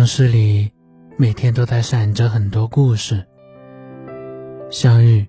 城市里，每天都在闪着很多故事：相遇、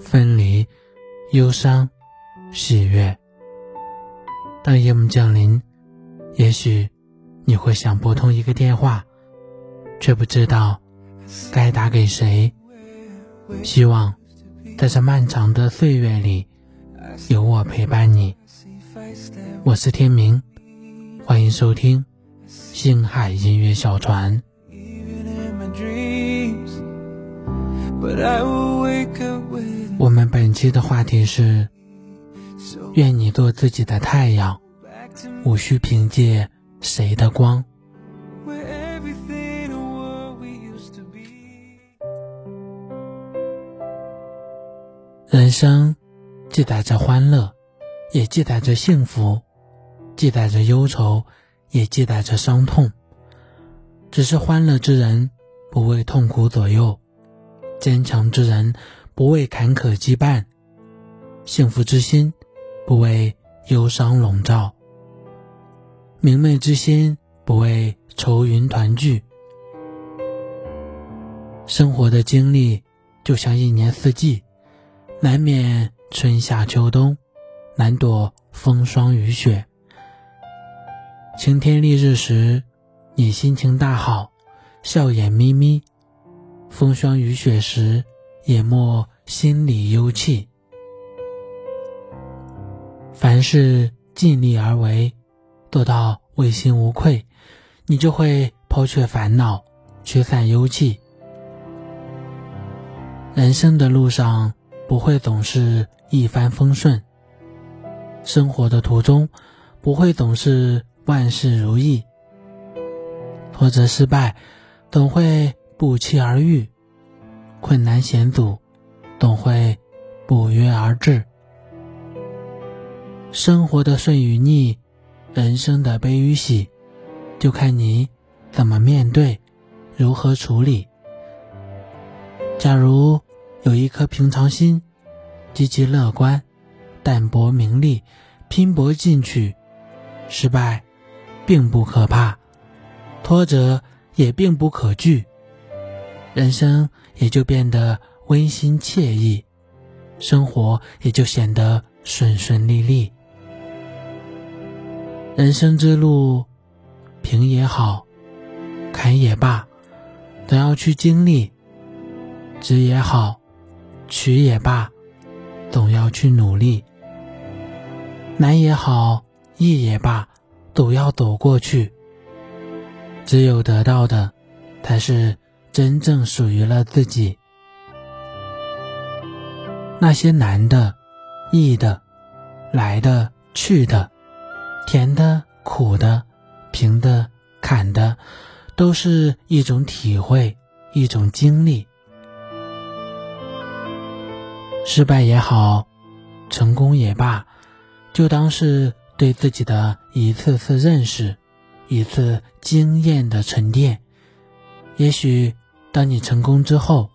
分离、忧伤、喜悦。当夜幕降临，也许你会想拨通一个电话，却不知道该打给谁。希望在这漫长的岁月里，有我陪伴你。我是天明，欢迎收听。星海音乐小船。我们本期的话题是：愿你做自己的太阳，无需凭借谁的光。人生记载着欢乐，也记载着幸福，记载着忧愁。也记载着伤痛，只是欢乐之人不为痛苦左右，坚强之人不为坎坷羁绊，幸福之心不为忧伤笼罩，明媚之心不为愁云团聚。生活的经历就像一年四季，难免春夏秋冬，难躲风霜雨雪。晴天丽日时，你心情大好，笑眼眯眯；风霜雨雪时，也莫心里忧气。凡事尽力而为，做到问心无愧，你就会抛却烦恼，驱散忧气。人生的路上不会总是一帆风顺，生活的途中不会总是。万事如意，挫折失败总会不期而遇；困难险阻总会不约而至。生活的顺与逆，人生的悲与喜，就看你怎么面对，如何处理。假如有一颗平常心，积极乐观，淡泊名利，拼搏进取，失败。并不可怕，挫折也并不可惧，人生也就变得温馨惬意，生活也就显得顺顺利利。人生之路，平也好，坎也罢，都要去经历；直也好，曲也罢，总要去努力；难也好，易也罢。都要走过去。只有得到的，才是真正属于了自己。那些难的、易的、来的、去的、甜的、苦的、平的、坎的，都是一种体会，一种经历。失败也好，成功也罢，就当是。对自己的一次次认识，一次经验的沉淀。也许当你成功之后，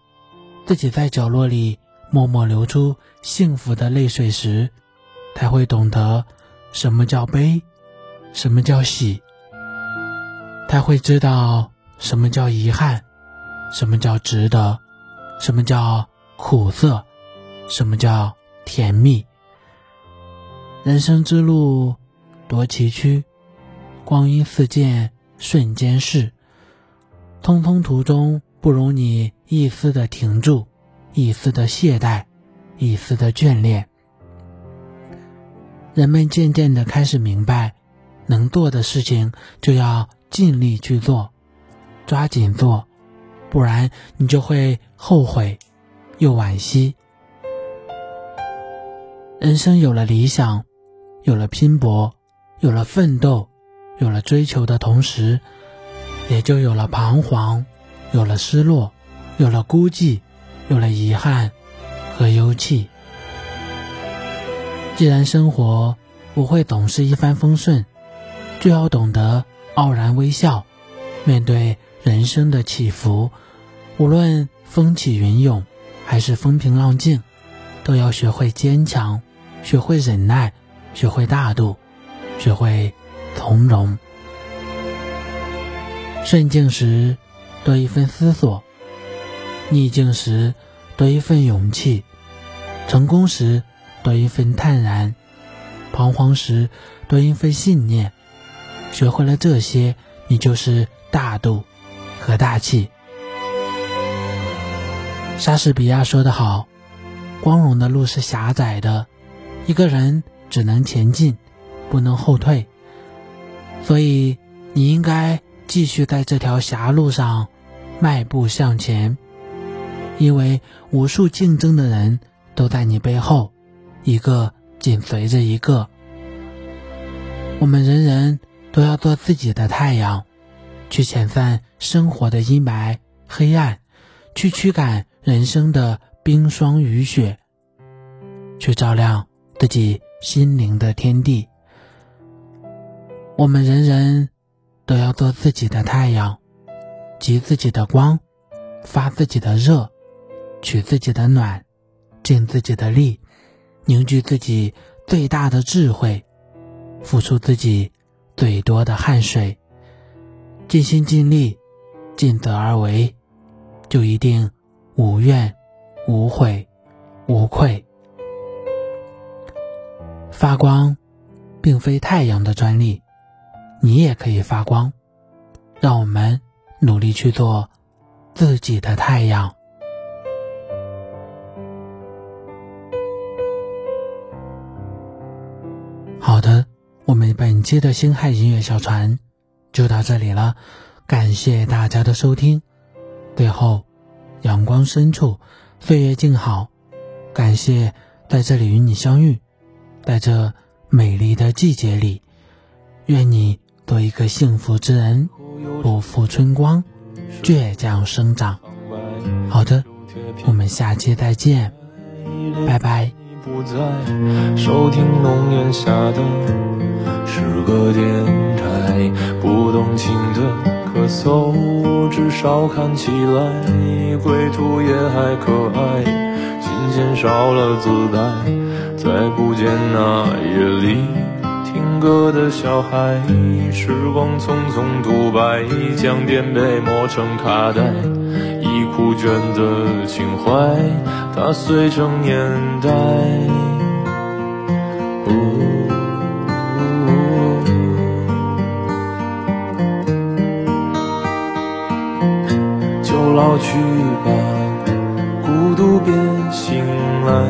自己在角落里默默流出幸福的泪水时，才会懂得什么叫悲，什么叫喜。他会知道什么叫遗憾，什么叫值得，什么叫苦涩，什么叫甜蜜。人生之路多崎岖，光阴似箭，瞬间逝。匆匆途中，不容你一丝的停住，一丝的懈怠，一丝的眷恋。人们渐渐的开始明白，能做的事情就要尽力去做，抓紧做，不然你就会后悔，又惋惜。人生有了理想。有了拼搏，有了奋斗，有了追求的同时，也就有了彷徨，有了失落，有了孤寂，有了遗憾和忧戚。既然生活不会总是一帆风顺，就要懂得傲然微笑，面对人生的起伏，无论风起云涌还是风平浪静，都要学会坚强，学会忍耐。学会大度，学会从容。顺境时多一份思索，逆境时多一份勇气，成功时多一份坦然，彷徨时多一份信念。学会了这些，你就是大度和大气。莎士比亚说得好：“光荣的路是狭窄的，一个人只能前进，不能后退。”所以，你应该继续在这条狭路上迈步向前，因为无数竞争的人都在你背后，一个紧随着一个。我们人人都要做自己的太阳，去遣散生活的阴霾黑暗，去驱赶人生的冰霜雨雪，去照亮自己心灵的天地。我们人人都要做自己的太阳，集自己的光，发自己的热，取自己的暖，尽自己的力，凝聚自己最大的智慧，付出自己最多的汗水，尽心尽力，尽责而为，就一定无怨无悔无愧。发光，并非太阳的专利。你也可以发光，让我们努力去做自己的太阳。好的，我们本期的星海音乐小船就到这里了，感谢大家的收听。最后，阳光深处，岁月静好，感谢在这里与你相遇，在这美丽的季节里，愿你。做一个幸福之人，不负春光，倔强生长。好的，我们下期再见，拜拜。不在收听浓烟下的诗歌电台，不动情的咳嗽，至少看起来归途也还可爱。琴弦少了姿态，再不见那夜里。听歌的小孩，时光匆匆独白，将颠沛磨成卡带，已枯卷的情怀，踏碎成年代。就老去吧，孤独别醒来，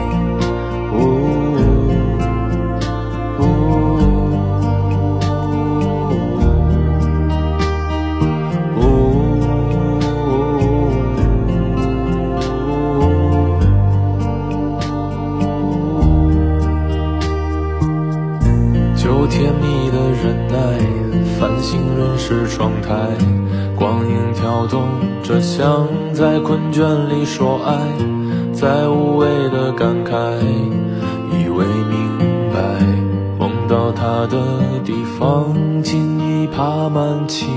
光影跳动着，像在困倦里说爱，在无谓的感慨，以为明白，梦到他的地方，竟已爬满青。